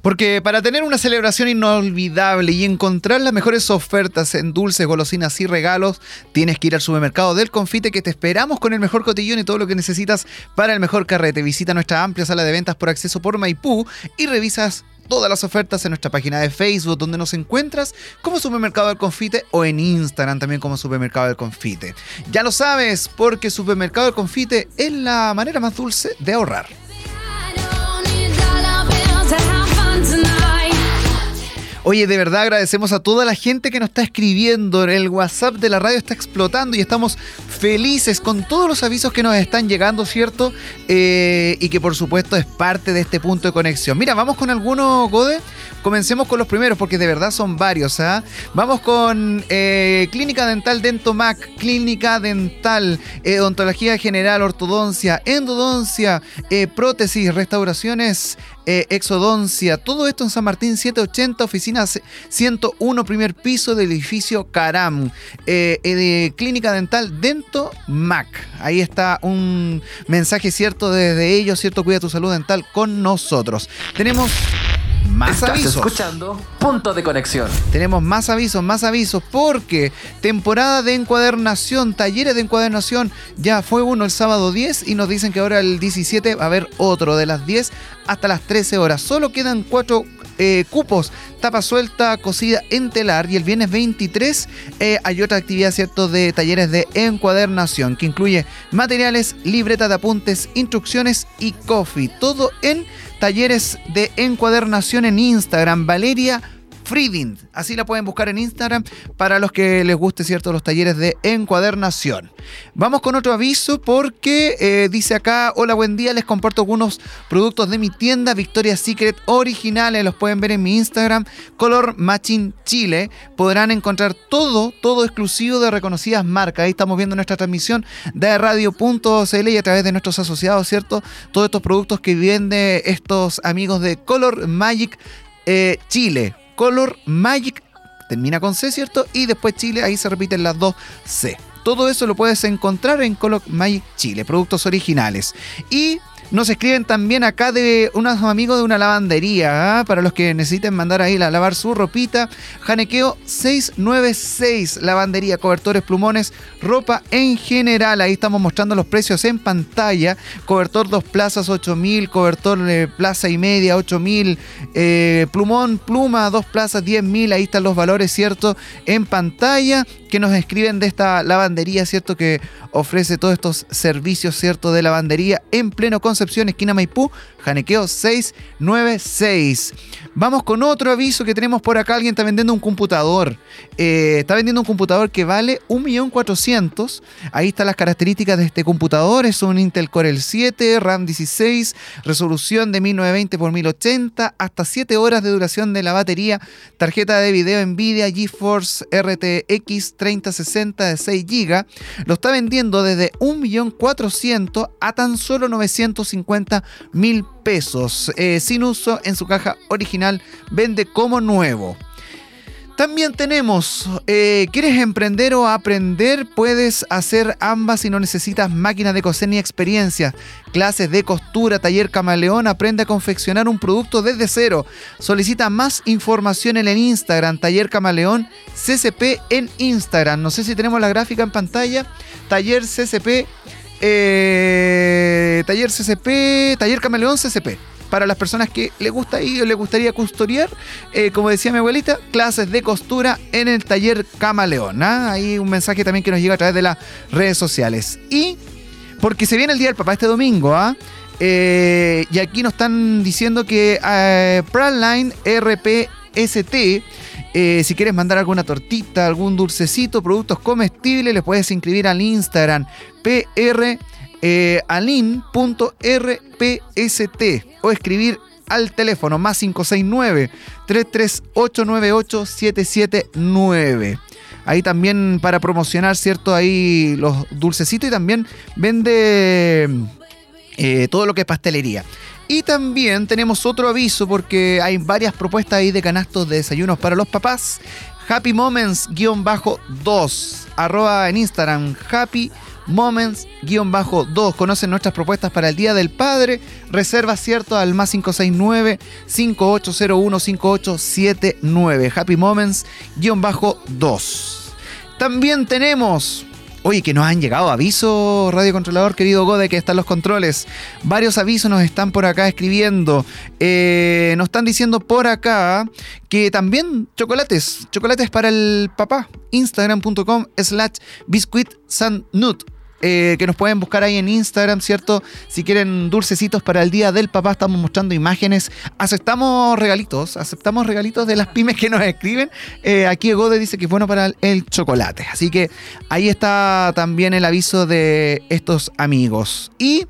Porque para tener una celebración inolvidable y encontrar las mejores ofertas en dulces, golosinas y regalos, tienes que ir al supermercado del confite que te esperamos con el mejor cotillón y todo lo que necesitas para el mejor carrete. Visita nuestra amplia sala de ventas por acceso por Maipú y revisas todas las ofertas en nuestra página de Facebook donde nos encuentras como Supermercado del Confite o en Instagram también como Supermercado del Confite. Ya lo sabes porque Supermercado del Confite es la manera más dulce de ahorrar. Oye, de verdad agradecemos a toda la gente que nos está escribiendo. El WhatsApp de la radio está explotando y estamos felices con todos los avisos que nos están llegando, ¿cierto? Eh, y que por supuesto es parte de este punto de conexión. Mira, vamos con algunos, Gode. Comencemos con los primeros porque de verdad son varios. ¿ah? Vamos con eh, Clínica Dental Dentomac, Clínica Dental, eh, Odontología General, Ortodoncia, Endodoncia, eh, Prótesis, Restauraciones, eh, Exodoncia. Todo esto en San Martín 780, oficina 101, primer piso del edificio Caram. Eh, eh, de Clínica Dental Dento Mac. Ahí está un mensaje cierto desde ellos, cierto, cuida tu salud dental con nosotros. Tenemos más Estás avisos. escuchando Punto de Conexión. Tenemos más avisos, más avisos, porque temporada de encuadernación, talleres de encuadernación, ya fue uno el sábado 10 y nos dicen que ahora el 17 va a haber otro de las 10 hasta las 13 horas. Solo quedan cuatro eh, cupos, tapa suelta, cosida en telar y el viernes 23 eh, hay otra actividad, ¿cierto?, de talleres de encuadernación que incluye materiales, libreta de apuntes, instrucciones y coffee. Todo en talleres de encuadernación en Instagram. Valeria Frieding. Así la pueden buscar en Instagram para los que les guste, ¿cierto? Los talleres de encuadernación. Vamos con otro aviso porque eh, dice acá, hola, buen día, les comparto algunos productos de mi tienda Victoria's Secret originales, los pueden ver en mi Instagram, Color Matching Chile. Podrán encontrar todo, todo exclusivo de reconocidas marcas. Ahí estamos viendo nuestra transmisión de radio.cl y a través de nuestros asociados, ¿cierto? Todos estos productos que vende estos amigos de Color Magic eh, Chile. Color Magic termina con C, ¿cierto? Y después Chile, ahí se repiten las dos C. Todo eso lo puedes encontrar en Color Magic Chile, productos originales. Y nos escriben también acá de unos amigos de una lavandería, ¿ah? para los que necesiten mandar ahí a lavar su ropita. Janequeo 696, lavandería, cobertores, plumones, ropa en general. Ahí estamos mostrando los precios en pantalla. Cobertor dos plazas 8000, cobertor eh, plaza y media 8000, eh, plumón, pluma dos plazas 10000. Ahí están los valores, ¿cierto? En pantalla que nos escriben de esta lavandería, ¿cierto? Que ofrece todos estos servicios, ¿cierto? De lavandería en pleno Concepción, esquina Maipú, Janequeo 696. Vamos con otro aviso que tenemos por acá. Alguien está vendiendo un computador. Eh, está vendiendo un computador que vale 1.400.000. Ahí están las características de este computador. Es un Intel Core i7, RAM 16, resolución de 1920 x 1080, hasta 7 horas de duración de la batería, tarjeta de video Nvidia GeForce RTX 3060 de 6 GB. Lo está vendiendo desde 1.400.000 a tan solo 950.000 pesos. Eh, sin uso en su caja original, vende como nuevo. También tenemos, eh, ¿quieres emprender o aprender? Puedes hacer ambas y no necesitas máquinas de coser ni experiencia. Clases de costura, taller camaleón, aprende a confeccionar un producto desde cero. Solicita más información en el Instagram, taller camaleón, CCP en Instagram. No sé si tenemos la gráfica en pantalla. Taller CCP, eh, taller CCP, taller camaleón CCP para las personas que le gusta ir o le gustaría custodiar, eh, como decía mi abuelita, clases de costura en el taller Camaleón. ¿ah? Ahí un mensaje también que nos llega a través de las redes sociales. Y porque se viene el Día del Papá este domingo, ¿ah? Eh, y aquí nos están diciendo que eh, RPST eh, si quieres mandar alguna tortita, algún dulcecito, productos comestibles, les puedes inscribir al Instagram pr eh, o escribir al teléfono más 569 33898 779. Ahí también para promocionar, ¿cierto? Ahí los dulcecitos y también vende eh, todo lo que es pastelería. Y también tenemos otro aviso porque hay varias propuestas ahí de canastos de desayunos para los papás. Happy Moments-2, arroba en Instagram, Happy Moments-2. Conocen nuestras propuestas para el Día del Padre. Reserva cierto al más 569-5801-5879. Happy Moments-2. También tenemos Oye, que nos han llegado avisos, Radio Controlador, querido Gode, que están los controles. Varios avisos nos están por acá escribiendo. Eh, nos están diciendo por acá que también chocolates, chocolates para el papá. Instagram.com slash biscuitsandnut. Eh, que nos pueden buscar ahí en Instagram, ¿cierto? Si quieren dulcecitos para el Día del Papá, estamos mostrando imágenes. Aceptamos regalitos, aceptamos regalitos de las pymes que nos escriben. Eh, aquí Gode dice que es bueno para el, el chocolate. Así que ahí está también el aviso de estos amigos. Y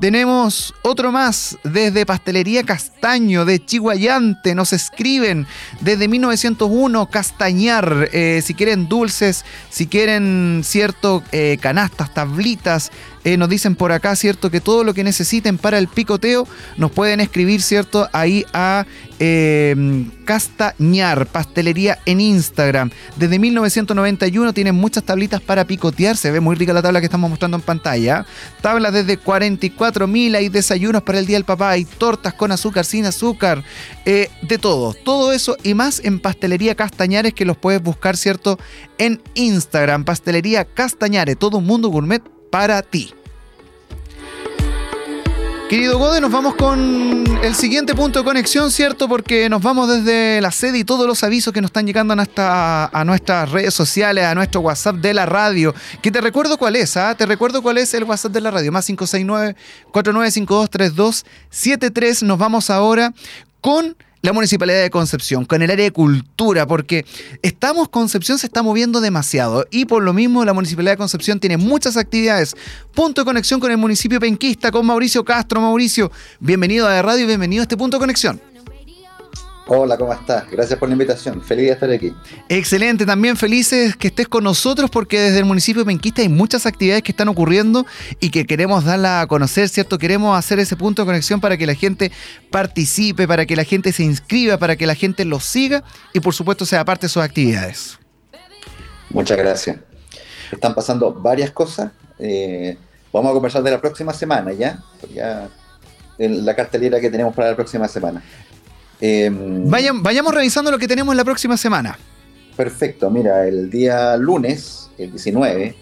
tenemos otro más desde Pastelería Castaño de Chihuayante. Nos escriben desde 1901 Castañar. Eh, si quieren dulces, si quieren cierto eh, canastas, tablitas. Eh, nos dicen por acá, cierto, que todo lo que necesiten para el picoteo nos pueden escribir, cierto, ahí a eh, Castañar, pastelería en Instagram. Desde 1991 tienen muchas tablitas para picotear. Se ve muy rica la tabla que estamos mostrando en pantalla. Tablas desde 44 mil, hay desayunos para el Día del Papá, hay tortas con azúcar, sin azúcar, eh, de todo. Todo eso y más en Pastelería Castañares que los puedes buscar, ¿cierto? En Instagram, Pastelería Castañares, todo un mundo gourmet para ti. Querido Gode, nos vamos con el siguiente punto de conexión, ¿cierto? Porque nos vamos desde la sede y todos los avisos que nos están llegando a, nuestra- a nuestras redes sociales, a nuestro WhatsApp de la radio. Que te recuerdo cuál es, ¿ah? Te recuerdo cuál es el WhatsApp de la radio. Más 569-4952-3273. Nos vamos ahora con la Municipalidad de Concepción, con el área de cultura, porque estamos, Concepción se está moviendo demasiado y por lo mismo la Municipalidad de Concepción tiene muchas actividades. Punto de conexión con el municipio penquista, con Mauricio Castro. Mauricio, bienvenido a la radio y bienvenido a este punto de conexión. Hola, ¿cómo estás? Gracias por la invitación. Feliz de estar aquí. Excelente, también felices que estés con nosotros porque desde el municipio penquista hay muchas actividades que están ocurriendo y que queremos darla a conocer, ¿cierto? Queremos hacer ese punto de conexión para que la gente participe, para que la gente se inscriba, para que la gente los siga y por supuesto sea parte de sus actividades. Muchas gracias. Están pasando varias cosas. Eh, vamos a conversar de la próxima semana, ¿ya? Ya en la cartelera que tenemos para la próxima semana. Eh, Vayan, vayamos revisando lo que tenemos la próxima semana. Perfecto, mira, el día lunes, el 19,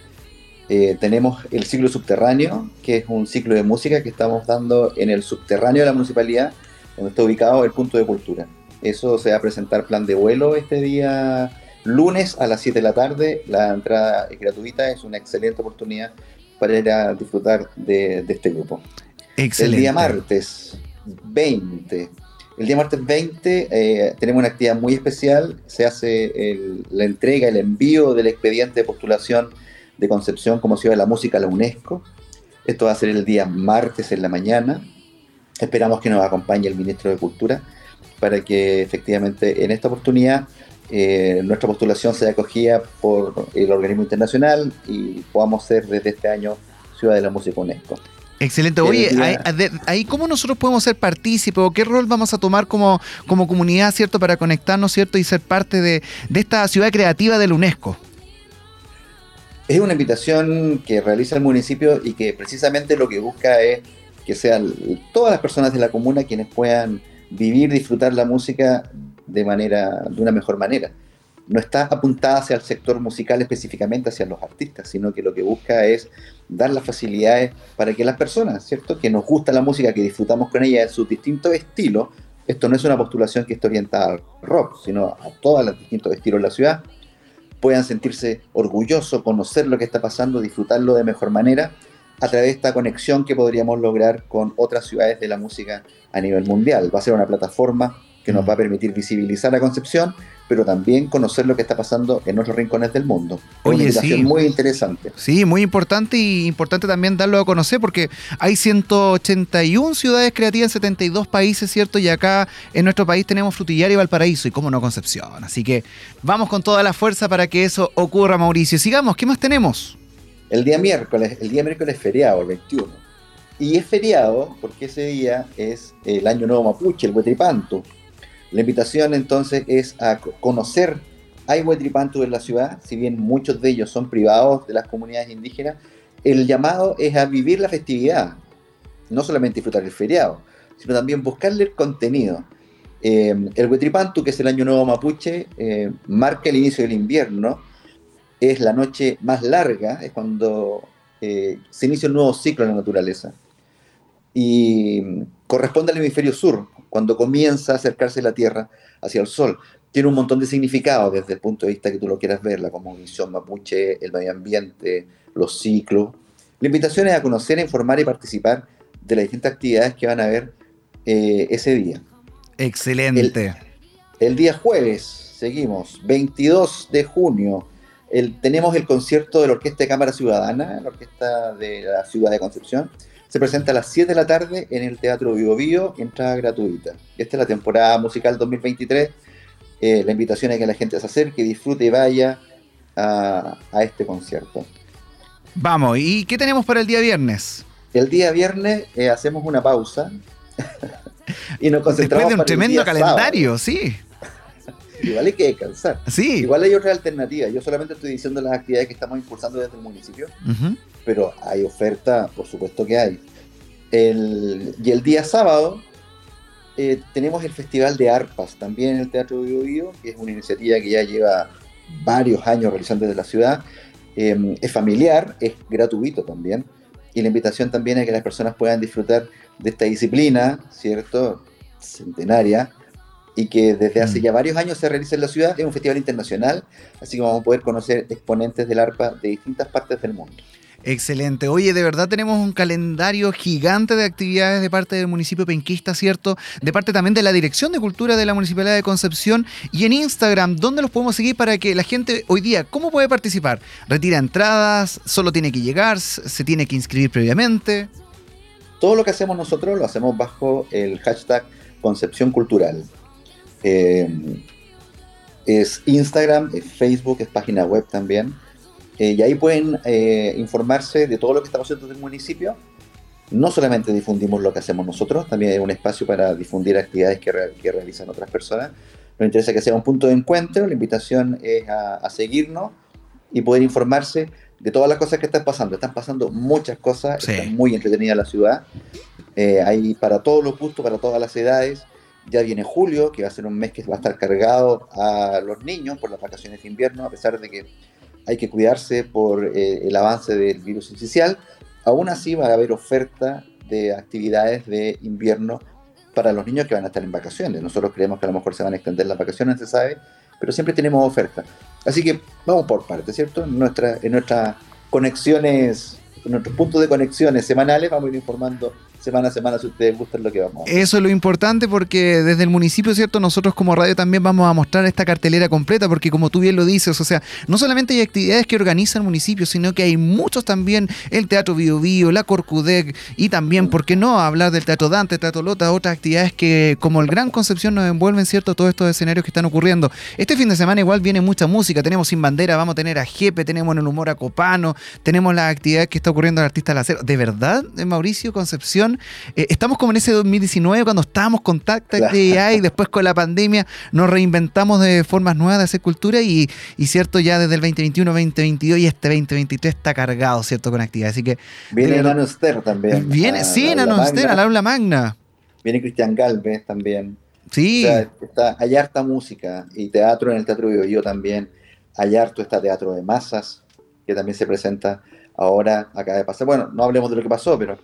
eh, tenemos el ciclo subterráneo, que es un ciclo de música que estamos dando en el subterráneo de la municipalidad, donde está ubicado el punto de cultura. Eso se va a presentar plan de vuelo este día lunes a las 7 de la tarde. La entrada es gratuita, es una excelente oportunidad para ir a disfrutar de, de este grupo. Excelente. El día martes 20. El día martes 20 eh, tenemos una actividad muy especial. Se hace la entrega, el envío del expediente de postulación de Concepción como Ciudad de la Música a la UNESCO. Esto va a ser el día martes en la mañana. Esperamos que nos acompañe el ministro de Cultura para que efectivamente en esta oportunidad eh, nuestra postulación sea acogida por el organismo internacional y podamos ser desde este año Ciudad de la Música UNESCO. Excelente. El Oye, ahí, de- cómo nosotros podemos ser partícipes o qué rol vamos a tomar como, como comunidad, ¿cierto? Para conectarnos, ¿cierto? Y ser parte de, de esta ciudad creativa del UNESCO. Es una invitación que realiza el municipio y que precisamente lo que busca es que sean todas las personas de la comuna quienes puedan vivir, disfrutar la música de manera, de una mejor manera. No está apuntada hacia el sector musical específicamente, hacia los artistas, sino que lo que busca es dar las facilidades para que las personas, ¿cierto? Que nos gusta la música, que disfrutamos con ella en sus distintos estilos. Esto no es una postulación que esté orientada al rock, sino a todos los distintos estilos de la ciudad puedan sentirse orgullosos, conocer lo que está pasando, disfrutarlo de mejor manera a través de esta conexión que podríamos lograr con otras ciudades de la música a nivel mundial. Va a ser una plataforma que nos va a permitir visibilizar a Concepción, pero también conocer lo que está pasando en otros rincones del mundo. Es Oye, una sí. muy interesante. Sí, muy importante y importante también darlo a conocer porque hay 181 ciudades creativas en 72 países, ¿cierto? Y acá en nuestro país tenemos Frutillar y Valparaíso y cómo no Concepción. Así que vamos con toda la fuerza para que eso ocurra, Mauricio. Sigamos, ¿qué más tenemos? El día miércoles, el día miércoles feriado, el 21, Y es feriado porque ese día es el Año Nuevo Mapuche, el Huetripantu. La invitación entonces es a co- conocer. Hay Huetripantu en la ciudad, si bien muchos de ellos son privados de las comunidades indígenas, el llamado es a vivir la festividad, no solamente disfrutar el feriado, sino también buscarle el contenido. Eh, el Huetripantu, que es el Año Nuevo Mapuche, eh, marca el inicio del invierno, es la noche más larga, es cuando eh, se inicia un nuevo ciclo en la naturaleza. Y mm, corresponde al hemisferio sur, cuando comienza a acercarse la Tierra hacia el Sol. Tiene un montón de significados desde el punto de vista que tú lo quieras ver, la cosmovisión mapuche, el medio ambiente, los ciclos. La invitación es a conocer, informar y participar de las distintas actividades que van a haber eh, ese día. Excelente. El día jueves, seguimos, 22 de junio, el- tenemos el concierto de la Orquesta de Cámara Ciudadana, la Orquesta de la Ciudad de Concepción. Se presenta a las 7 de la tarde en el Teatro Bio Bio, entrada gratuita. Esta es la temporada musical 2023. Eh, la invitación es que la gente se acerque, disfrute y vaya a, a este concierto. Vamos, ¿y qué tenemos para el día viernes? El día viernes eh, hacemos una pausa y nos concentramos Después de un tremendo sábado. calendario, sí. Igual hay que descansar. Sí. Igual hay otra alternativa. Yo solamente estoy diciendo las actividades que estamos impulsando desde el municipio, Ujú. pero hay oferta, por supuesto que hay. El- y el día sábado eh, tenemos el Festival de Arpas, también en el Teatro Bio Bio, que es una iniciativa que ya lleva varios años realizando desde la ciudad. Eh, es familiar, es gratuito también. Y la invitación también es que las personas puedan disfrutar de esta disciplina, ¿cierto? Centenaria, y que desde hace Mm. ya varios años se realiza en la ciudad. Es un festival internacional, así que vamos a poder conocer exponentes del arpa de distintas partes del mundo. Excelente. Oye, de verdad tenemos un calendario gigante de actividades de parte del municipio penquista, ¿cierto? De parte también de la Dirección de Cultura de la Municipalidad de Concepción. Y en Instagram, ¿dónde los podemos seguir para que la gente hoy día, ¿cómo puede participar? ¿Retira entradas? ¿Solo tiene que llegar? ¿Se tiene que inscribir previamente? Todo lo que hacemos nosotros lo hacemos bajo el hashtag Concepción Cultural. Eh, es Instagram, es Facebook, es página web también. Eh, y ahí pueden eh, informarse de todo lo que estamos haciendo desde el municipio. No solamente difundimos lo que hacemos nosotros, también hay un espacio para difundir actividades que, re- que realizan otras personas. Nos interesa que sea un punto de encuentro. La invitación es a, a seguirnos y poder informarse de todas las cosas que están pasando. Están pasando muchas cosas, Sí. está muy entretenida la ciudad. Eh, hay para todos los gustos, para todas las edades. Ya viene julio, que va a ser un mes que va a estar cargado a los niños por las vacaciones de invierno, a pesar de que hay que cuidarse por eh, el avance del virus incisional. Aún así va a haber oferta de actividades de invierno para los niños que van a estar en vacaciones. Nosotros creemos que a lo mejor se van a extender las vacaciones, se sabe, pero siempre tenemos oferta. Así que vamos por partes, ¿cierto? En, en nuestras conexiones, en nuestros puntos de conexiones semanales, vamos a ir informando semana a semana si ustedes gustan lo que vamos a hacer. Eso es lo importante porque desde el municipio, ¿cierto? Nosotros como radio también vamos a mostrar esta cartelera completa porque como tú bien lo dices, o sea, no solamente hay actividades que organiza el municipio, sino que hay muchos también, el Teatro Bio Bio, la Corcudec y también, ¿por qué no?, hablar del Teatro Dante, Teatro Lota, otras actividades que como el Gran Concepción nos envuelven, ¿cierto?, todos estos escenarios que están ocurriendo. Este fin de semana igual viene mucha música, tenemos Sin Bandera, vamos a tener a Jepe, tenemos en el humor a Copano, tenemos las actividades que está ocurriendo el artista Lacero. ¿De verdad, Mauricio Concepción? Eh, estamos como en ese 2019 cuando estábamos con actividad y después con la pandemia nos reinventamos de formas nuevas de hacer cultura y, y cierto, ya desde el 2021, 2022 y este 2023 está cargado, ¿cierto? Con actividades. Así que Viene de verdad- Nano Ster también. viene, a sí, la Nano aula Ster, magna. al aula magna. Viene Cristian Galvez también. Sí. O sea, está, hay harta música y teatro en el Teatro Bio Bio también. Hay harto está teatro de masas, que también se presenta ahora, acaba de pasar. Bueno, no hablemos de lo que pasó, pero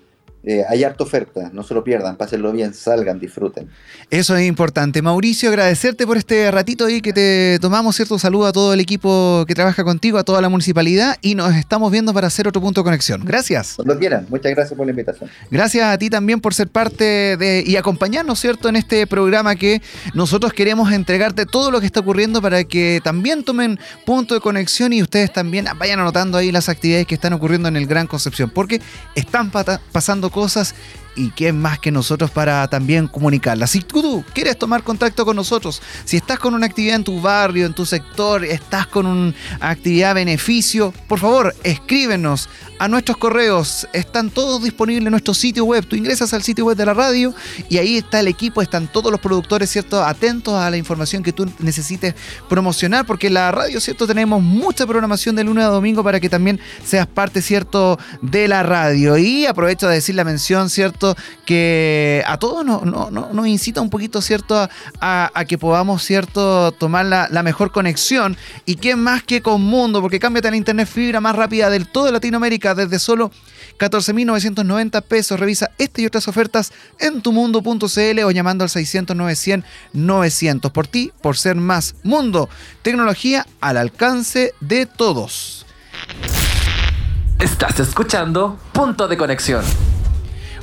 eh, hay harta oferta. No se lo pierdan, pásenlo bien, salgan, disfruten. Eso es importante. Mauricio, agradecerte por este ratito ahí que te tomamos, ¿cierto? Saludo a todo el equipo que trabaja contigo, a toda la municipalidad y nos estamos viendo para hacer otro punto de conexión. Gracias. Cuando quieran, muchas gracias por la invitación. Gracias a ti también por ser parte de y acompañarnos, ¿cierto?, en este programa que nosotros queremos entregarte todo lo que está ocurriendo para que también tomen punto de conexión y ustedes también vayan anotando ahí las actividades que están ocurriendo en el Gran Concepción, porque están pasando cosas y quién más que nosotros para también comunicarla. Si tú quieres tomar contacto con nosotros, si estás con una actividad en tu barrio, en tu sector, estás con una actividad beneficio, por favor, escríbenos a nuestros correos. Están todos disponibles en nuestro sitio web. Tú ingresas al sitio web de la radio y ahí está el equipo, están todos los productores, ¿cierto? Atentos a la información que tú necesites promocionar, porque la radio, ¿cierto? Tenemos mucha programación de lunes a domingo para que también seas parte, ¿cierto? De la radio. Y aprovecho de decir la mención, ¿cierto? Que a todos nos, no- no- incita un poquito, ¿cierto? A, a- que podamos, ¿cierto? Tomar la, la mejor conexión. Y quién más que con Mundo, porque cámbiate la internet fibra más rápida del todo Latinoamérica desde solo 14.990 pesos. Revisa esta y otras ofertas en tumundo.cl o llamando al 600 900 900. Por ti, por ser más mundo. Tecnología al alcance de todos. Estás escuchando Punto de Conexión.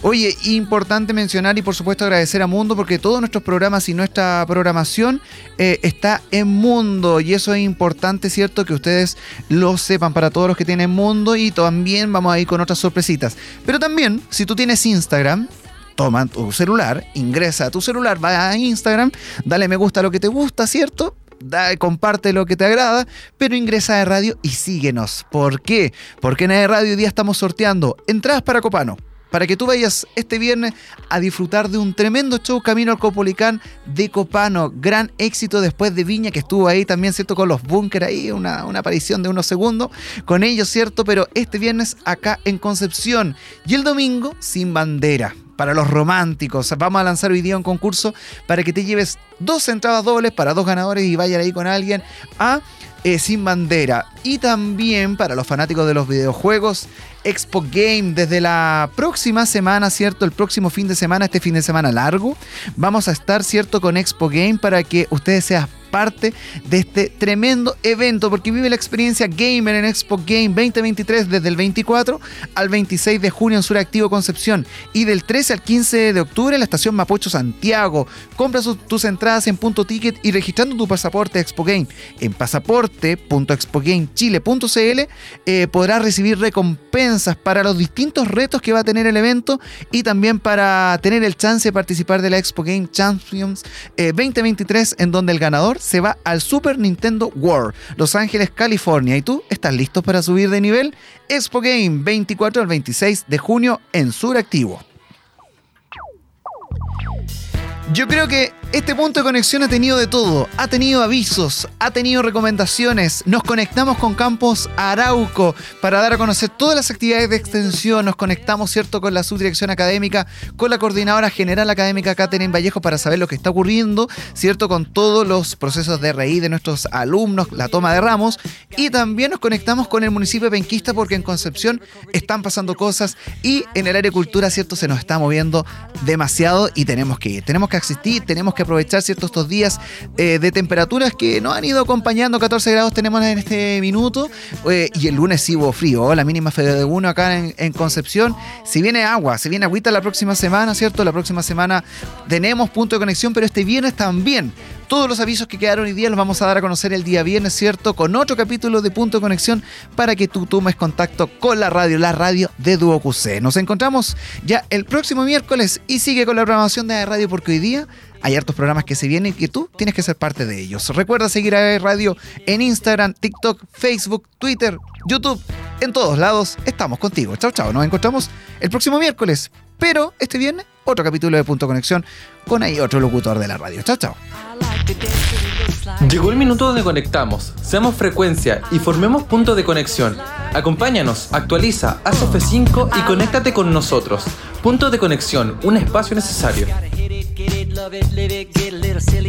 Oye, importante mencionar y por supuesto agradecer a Mundo porque todos nuestros programas y nuestra programación eh, está en Mundo y eso es importante, ¿cierto? Que ustedes lo sepan para todos los que tienen Mundo y también vamos a ir con otras sorpresitas. Pero también, si tú tienes Instagram, toma tu celular, ingresa a tu celular, va a Instagram, dale me gusta a lo que te gusta, ¿cierto? Da- comparte lo que te agrada, pero ingresa a radio y síguenos. ¿Por qué? Porque en Radio hoy día estamos sorteando entradas para Copano. Para que tú vayas este viernes a disfrutar de un tremendo show camino al Copolicán de Copano. Gran éxito después de Viña, que estuvo ahí también, ¿cierto? Con los búnker ahí, una, una aparición de unos segundos con ellos, ¿cierto? Pero este viernes acá en Concepción. Y el domingo, sin bandera. Para los románticos, vamos a lanzar hoy día un concurso para que te lleves dos entradas dobles para dos ganadores y vayan ahí con alguien a eh, Sin Bandera. Y también para los fanáticos de los videojuegos, Expo Game desde la próxima semana, ¿cierto? El próximo fin de semana, este fin de semana largo, vamos a estar, ¿cierto? Con Expo Game para que ustedes sean parte de este tremendo evento, porque vive la experiencia gamer en Expo Game 2023 desde el 24 al 26 de junio en Suractivo Concepción y del 13 al 15 de octubre en la estación Mapocho Santiago. Compra tus entradas en punto ticket y registrando tu pasaporte Expo Game en pasaporte.expogamechile.cl eh, podrás recibir recompensas para los distintos retos que va a tener el evento y también para tener el chance de participar de la Expo Game Champions eh, 2023 en donde el ganador se va al Super Nintendo World, Los Ángeles, California. ¿Y tú estás listo para subir de nivel? Expo Game 24 al 26 de junio en Suractivo. Yo creo que este punto de conexión ha tenido de todo. Ha tenido avisos, ha tenido recomendaciones. Nos conectamos con Campos Arauco para dar a conocer todas las actividades de extensión. Nos conectamos, ¿cierto?, con la subdirección académica, con la coordinadora general académica Catherine Vallejo para saber lo que está ocurriendo, ¿cierto?, con todos los procesos de RI de nuestros alumnos, la toma de ramos. Y también nos conectamos con el municipio de Penquista porque en Concepción están pasando cosas y en el área de cultura, ¿cierto?, se nos está moviendo demasiado y tenemos que ir. Tenemos que asistir, tenemos que aprovechar ciertos estos días eh, de temperaturas que nos han ido acompañando. 14 grados tenemos en este minuto eh, y el lunes sí hubo frío. La mínima fue de 1 acá en, Concepción. Si viene agua, si viene agüita la próxima semana, ¿cierto? La próxima semana tenemos punto de conexión, pero este viernes también. Todos los avisos que quedaron hoy día los vamos a dar a conocer el día viernes, ¿cierto? Con otro capítulo de Punto de Conexión para que tú tomes contacto con la radio, la radio de Duo QC. Nos encontramos ya el próximo miércoles y sigue con la programación de radio porque hoy día hay hartos programas que se vienen y que tú tienes que ser parte de ellos. Recuerda seguir a Radio en Instagram, TikTok, Facebook, Twitter, YouTube. En todos lados estamos contigo. Chao, chao. Nos encontramos el próximo miércoles. Pero este viernes, otro capítulo de Punto Conexión con ahí otro locutor de la radio. Chao, chao. Llegó el minuto donde conectamos, seamos frecuencia y formemos punto de conexión. Acompáñanos, actualiza, haz F5 y conéctate con nosotros. Punto de conexión, un espacio necesario. Love it, live it, get a little silly.